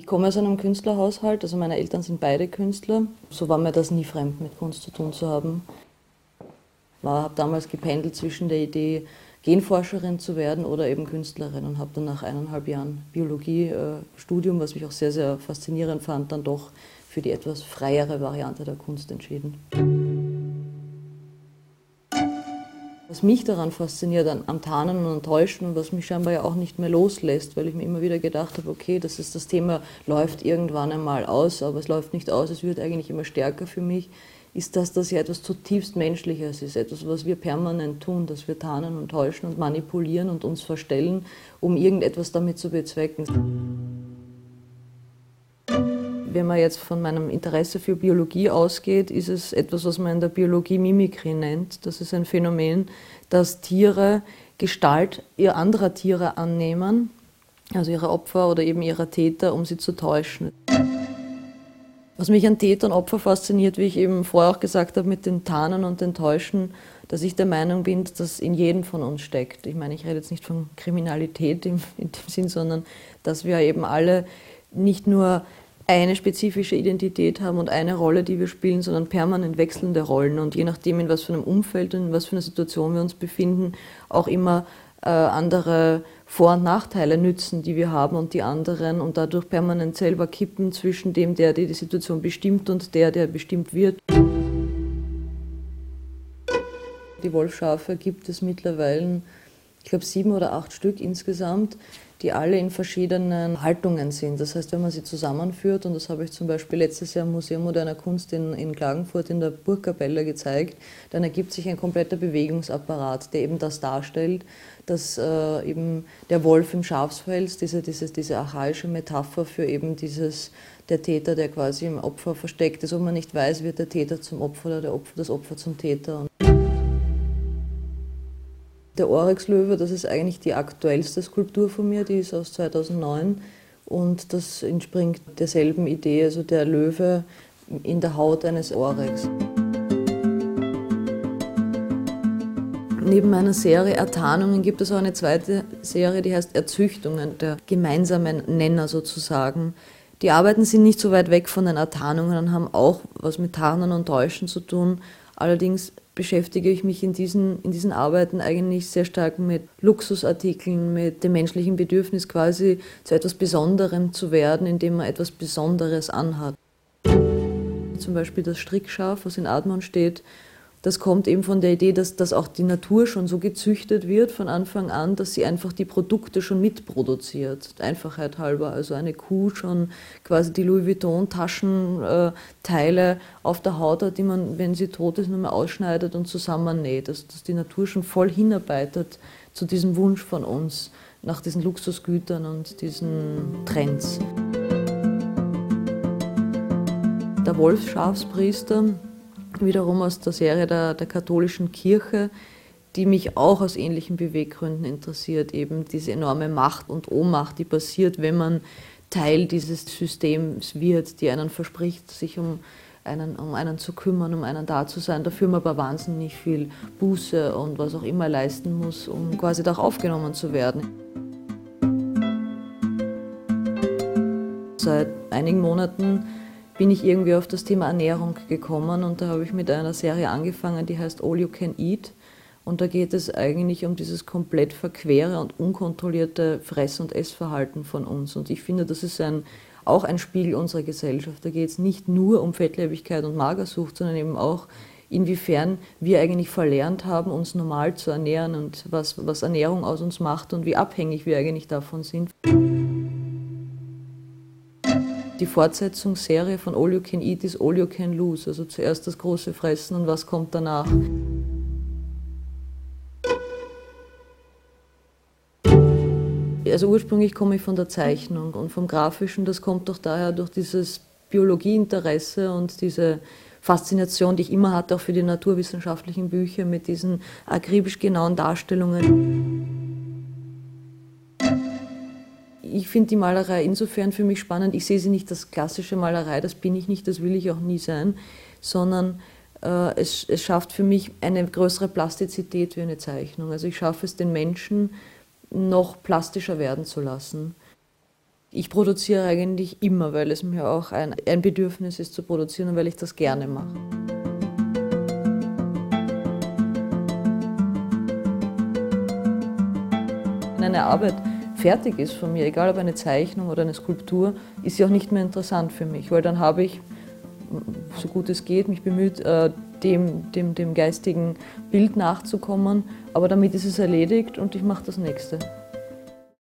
Ich komme aus einem Künstlerhaushalt, also meine Eltern sind beide Künstler. So war mir das nie fremd, mit Kunst zu tun zu haben. Ich habe damals gependelt zwischen der Idee, Genforscherin zu werden oder eben Künstlerin und habe dann nach eineinhalb Jahren Biologiestudium, was mich auch sehr, sehr faszinierend fand, dann doch für die etwas freiere Variante der Kunst entschieden. Was mich daran fasziniert, am Tarnen und Täuschen und was mich scheinbar ja auch nicht mehr loslässt, weil ich mir immer wieder gedacht habe, okay, das ist das Thema, läuft irgendwann einmal aus, aber es läuft nicht aus, es wird eigentlich immer stärker für mich, ist, dass das ja etwas zutiefst Menschliches ist, etwas, was wir permanent tun, dass wir tarnen und täuschen und manipulieren und uns verstellen, um irgendetwas damit zu bezwecken wenn man jetzt von meinem Interesse für Biologie ausgeht, ist es etwas, was man in der Biologie Mimikry nennt. Das ist ein Phänomen, dass Tiere Gestalt anderer Tiere annehmen, also ihre Opfer oder eben ihrer Täter, um sie zu täuschen. Was mich an Täter und Opfer fasziniert, wie ich eben vorher auch gesagt habe, mit den Tarnen und den Täuschen, dass ich der Meinung bin, dass das in jedem von uns steckt. Ich meine, ich rede jetzt nicht von Kriminalität in, in dem Sinn, sondern dass wir eben alle nicht nur eine spezifische Identität haben und eine Rolle, die wir spielen, sondern permanent wechselnde Rollen und je nachdem, in was für einem Umfeld und in was für einer Situation wir uns befinden, auch immer äh, andere Vor- und Nachteile nützen, die wir haben und die anderen und dadurch permanent selber kippen zwischen dem, der die, die Situation bestimmt und der, der bestimmt wird. Die Wolfschafe gibt es mittlerweile, ich glaube, sieben oder acht Stück insgesamt die alle in verschiedenen Haltungen sind. Das heißt, wenn man sie zusammenführt, und das habe ich zum Beispiel letztes Jahr im Museum moderner Kunst in, in Klagenfurt in der Burgkapelle gezeigt, dann ergibt sich ein kompletter Bewegungsapparat, der eben das darstellt, dass äh, eben der Wolf im Schafspelz, diese, diese, diese archaische Metapher für eben dieses, der Täter, der quasi im Opfer versteckt ist, und man nicht weiß, wird der Täter zum Opfer oder der Opfer, das Opfer zum Täter. Der Oryx-Löwe, das ist eigentlich die aktuellste Skulptur von mir, die ist aus 2009 und das entspringt derselben Idee, also der Löwe in der Haut eines Oryx. Neben meiner Serie Ertarnungen gibt es auch eine zweite Serie, die heißt Erzüchtungen, der gemeinsame Nenner sozusagen. Die Arbeiten sind nicht so weit weg von den Ertarnungen und haben auch was mit Tarnen und Täuschen zu tun. Allerdings beschäftige ich mich in diesen, in diesen Arbeiten eigentlich sehr stark mit Luxusartikeln, mit dem menschlichen Bedürfnis quasi zu etwas Besonderem zu werden, indem man etwas Besonderes anhat. Zum Beispiel das Strickschaf, was in Admon steht, das kommt eben von der Idee, dass, dass auch die Natur schon so gezüchtet wird von Anfang an, dass sie einfach die Produkte schon mitproduziert. Einfachheit halber. Also eine Kuh schon quasi die Louis Vuitton-Taschenteile auf der Haut hat, die man, wenn sie tot ist, nur mehr ausschneidet und zusammennäht. Dass, dass die Natur schon voll hinarbeitet zu diesem Wunsch von uns nach diesen Luxusgütern und diesen Trends. Der Wolfschafspriester wiederum aus der Serie der, der katholischen Kirche, die mich auch aus ähnlichen Beweggründen interessiert, eben diese enorme Macht und Ohnmacht, die passiert, wenn man Teil dieses Systems wird, die einen verspricht, sich um einen, um einen zu kümmern, um einen da zu sein, dafür man aber wahnsinnig viel Buße und was auch immer leisten muss, um quasi da aufgenommen zu werden. Seit einigen Monaten bin ich irgendwie auf das Thema Ernährung gekommen und da habe ich mit einer Serie angefangen, die heißt All You Can Eat. Und da geht es eigentlich um dieses komplett verquere und unkontrollierte Fress- und Essverhalten von uns. Und ich finde, das ist ein, auch ein Spiegel unserer Gesellschaft. Da geht es nicht nur um Fettleibigkeit und Magersucht, sondern eben auch, inwiefern wir eigentlich verlernt haben, uns normal zu ernähren und was, was Ernährung aus uns macht und wie abhängig wir eigentlich davon sind die Fortsetzungsserie von All You Can Eat ist All You Can Lose. Also zuerst das große Fressen und was kommt danach. Also ursprünglich komme ich von der Zeichnung und vom Grafischen, das kommt doch daher durch dieses Biologieinteresse und diese Faszination, die ich immer hatte, auch für die naturwissenschaftlichen Bücher mit diesen akribisch genauen Darstellungen ich finde die Malerei insofern für mich spannend. Ich sehe sie nicht als klassische Malerei, das bin ich nicht, das will ich auch nie sein, sondern äh, es, es schafft für mich eine größere Plastizität wie eine Zeichnung. Also ich schaffe es den Menschen noch plastischer werden zu lassen. Ich produziere eigentlich immer, weil es mir auch ein, ein Bedürfnis ist zu produzieren und weil ich das gerne mache. Eine Arbeit fertig ist von mir, egal ob eine Zeichnung oder eine Skulptur, ist sie auch nicht mehr interessant für mich, weil dann habe ich, so gut es geht, mich bemüht, äh, dem, dem, dem geistigen Bild nachzukommen, aber damit ist es erledigt und ich mache das nächste.